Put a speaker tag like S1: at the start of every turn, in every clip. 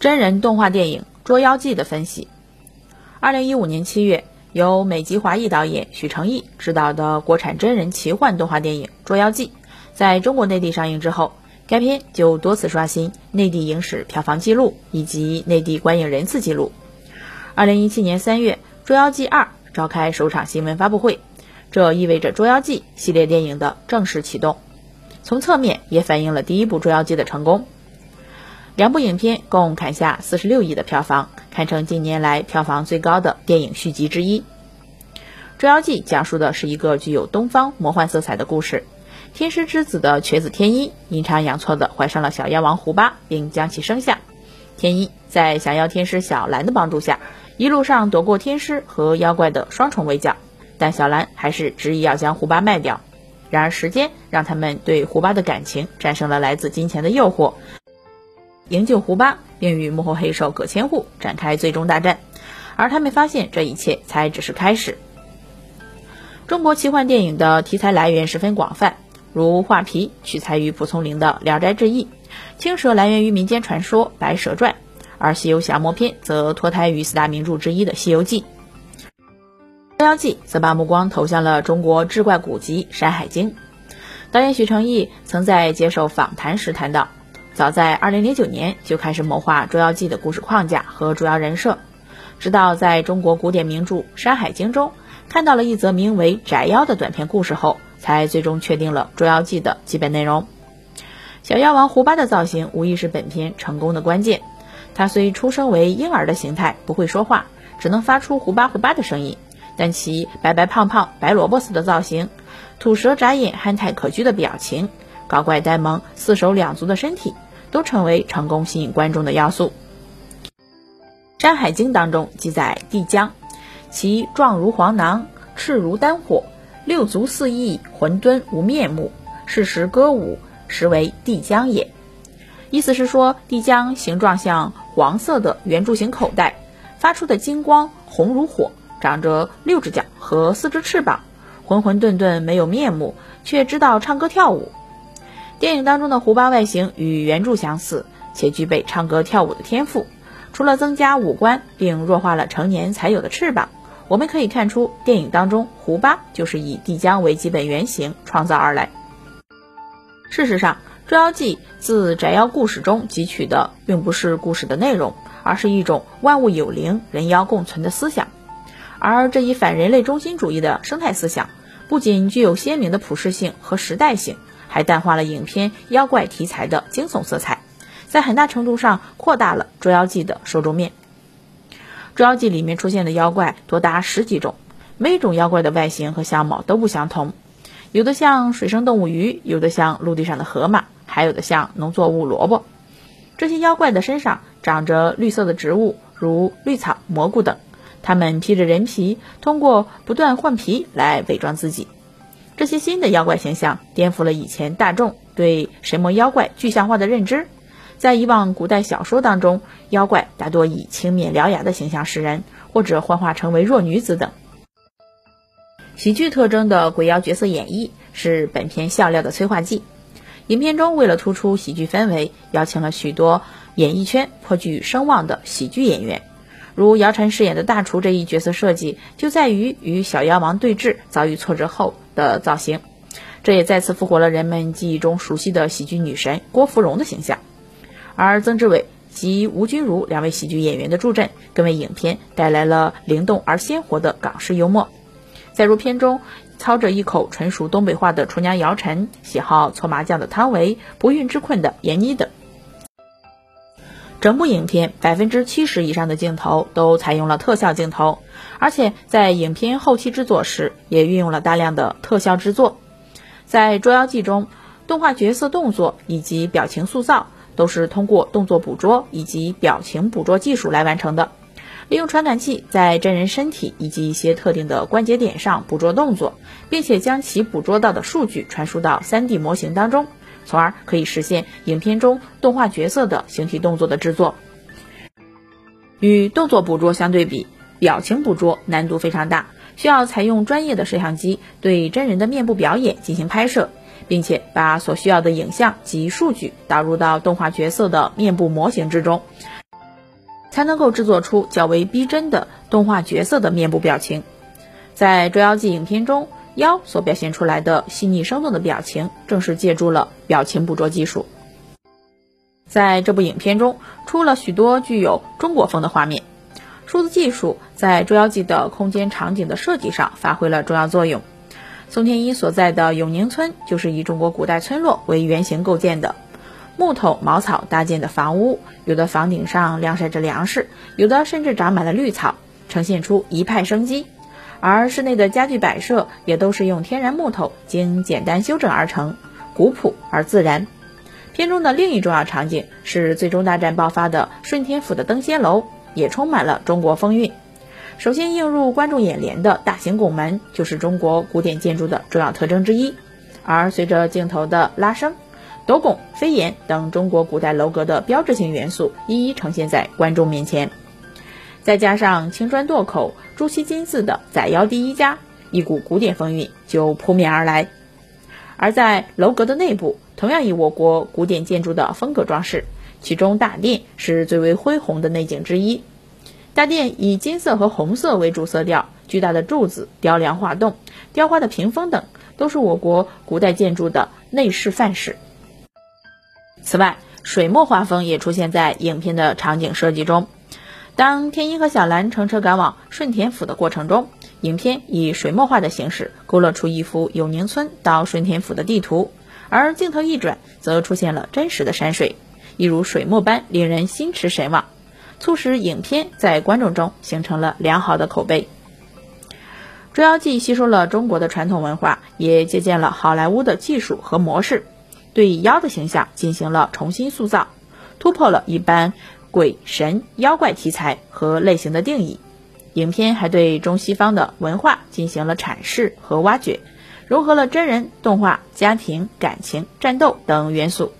S1: 真人动画电影《捉妖记》的分析。二零一五年七月，由美籍华裔导演许成义执导的国产真人奇幻动画电影《捉妖记》在中国内地上映之后，该片就多次刷新内地影史票房纪录以及内地观影人次纪录。二零一七年三月，《捉妖记二》召开首场新闻发布会，这意味着《捉妖记》系列电影的正式启动，从侧面也反映了第一部《捉妖记》的成功。两部影片共砍下四十六亿的票房，堪称近年来票房最高的电影续集之一。《捉妖记》讲述的是一个具有东方魔幻色彩的故事。天师之子的瘸子天一阴差阳错地怀上了小妖王胡巴，并将其生下。天一在降妖天师小兰的帮助下，一路上躲过天师和妖怪的双重围剿，但小兰还是执意要将胡巴卖掉。然而时间让他们对胡巴的感情战胜了来自金钱的诱惑。营救胡巴，并与幕后黑手葛千户展开最终大战，而他们发现这一切才只是开始。中国奇幻电影的题材来源十分广泛，如画皮取材于蒲松龄的《聊斋志异》，青蛇来源于民间传说《白蛇传》，而西游降魔篇则脱胎于四大名著之一的《西游记》。《捉妖记》则把目光投向了中国志怪古籍《山海经》。导演许成义曾在接受访谈时谈到。早在2009年就开始谋划《捉妖记》的故事框架和主要人设，直到在中国古典名著《山海经》中看到了一则名为《斩妖》的短篇故事后，才最终确定了《捉妖记》的基本内容。小妖王胡巴的造型无疑是本片成功的关键。他虽出生为婴儿的形态，不会说话，只能发出“胡巴胡巴”的声音，但其白白胖胖、白萝卜似的造型，吐舌眨眼、憨态可掬的表情，搞怪呆萌、四手两足的身体。都成为成功吸引观众的要素。《山海经》当中记载，帝江，其状如黄囊，赤如丹火，六足四翼，浑沌无面目，是时歌舞，实为帝江也。意思是说，帝江形状像黄色的圆柱形口袋，发出的金光红如火，长着六只脚和四只翅膀，浑浑沌沌没有面目，却知道唱歌跳舞。电影当中的胡巴外形与原著相似，且具备唱歌跳舞的天赋。除了增加五官并弱化了成年才有的翅膀，我们可以看出，电影当中胡巴就是以帝江为基本原型创造而来。事实上，《捉妖记》自斩妖故事中汲取的并不是故事的内容，而是一种万物有灵、人妖共存的思想。而这一反人类中心主义的生态思想，不仅具有鲜明的普适性和时代性。还淡化了影片妖怪题材的惊悚色彩，在很大程度上扩大了《捉妖记》的受众面。《捉妖记》里面出现的妖怪多达十几种，每种妖怪的外形和相貌都不相同，有的像水生动物鱼，有的像陆地上的河马，还有的像农作物萝卜。这些妖怪的身上长着绿色的植物，如绿草、蘑菇等，它们披着人皮，通过不断换皮来伪装自己。这些新的妖怪形象颠覆了以前大众对神魔妖怪具象化的认知。在以往古代小说当中，妖怪大多以青面獠牙的形象示人，或者幻化成为弱女子等。喜剧特征的鬼妖角色演绎是本片笑料的催化剂。影片中为了突出喜剧氛围，邀请了许多演艺圈颇具声望的喜剧演员。如姚晨饰演的大厨这一角色设计，就在于与小妖王对峙遭遇挫折后的造型，这也再次复活了人们记忆中熟悉的喜剧女神郭芙蓉的形象。而曾志伟及吴君如两位喜剧演员的助阵，更为影片带来了灵动而鲜活的港式幽默。在入片中，操着一口纯熟东北话的厨娘姚晨，喜好搓麻将的汤唯，不孕之困的闫妮等。整部影片百分之七十以上的镜头都采用了特效镜头，而且在影片后期制作时也运用了大量的特效制作。在《捉妖记》中，动画角色动作以及表情塑造都是通过动作捕捉以及表情捕捉技术来完成的。利用传感器在真人身体以及一些特定的关节点上捕捉动作，并且将其捕捉到的数据传输到 3D 模型当中。从而可以实现影片中动画角色的形体动作的制作。与动作捕捉相对比，表情捕捉难度非常大，需要采用专业的摄像机对真人的面部表演进行拍摄，并且把所需要的影像及数据导入到动画角色的面部模型之中。才能够制作出较为逼真的动画角色的面部表情。在《捉妖记》影片中，妖所表现出来的细腻生动的表情，正是借助了表情捕捉技术。在这部影片中，出了许多具有中国风的画面。数字技术在《捉妖记》的空间场景的设计上发挥了重要作用。宋天一所在的永宁村就是以中国古代村落为原型构建的，木头、茅草搭建的房屋，有的房顶上晾晒着粮食，有的甚至长满了绿草，呈现出一派生机。而室内的家具摆设也都是用天然木头经简单修整而成，古朴而自然。片中的另一重要场景是最终大战爆发的顺天府的登仙楼。也充满了中国风韵。首先映入观众眼帘的大型拱门，就是中国古典建筑的重要特征之一。而随着镜头的拉升，斗拱、飞檐等中国古代楼阁的标志性元素一一呈现在观众面前。再加上青砖垛口、朱漆金字的“宰妖第一家”，一股古典风韵就扑面而来。而在楼阁的内部，同样以我国古典建筑的风格装饰。其中大殿是最为恢宏的内景之一，大殿以金色和红色为主色调，巨大的柱子、雕梁画栋、雕花的屏风等，都是我国古代建筑的内饰范式。此外，水墨画风也出现在影片的场景设计中。当天一和小兰乘车赶往顺田府的过程中，影片以水墨画的形式勾勒出一幅永宁村到顺田府的地图，而镜头一转，则出现了真实的山水。一如水墨般令人心驰神往，促使影片在观众中形成了良好的口碑。《捉妖记》吸收了中国的传统文化，也借鉴了好莱坞的技术和模式，对妖的形象进行了重新塑造，突破了一般鬼神妖怪题材和类型的定义。影片还对中西方的文化进行了阐释和挖掘，融合了真人、动画、家庭、感情、战斗等元素。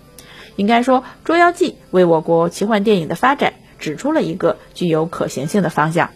S1: 应该说，《捉妖记》为我国奇幻电影的发展指出了一个具有可行性的方向。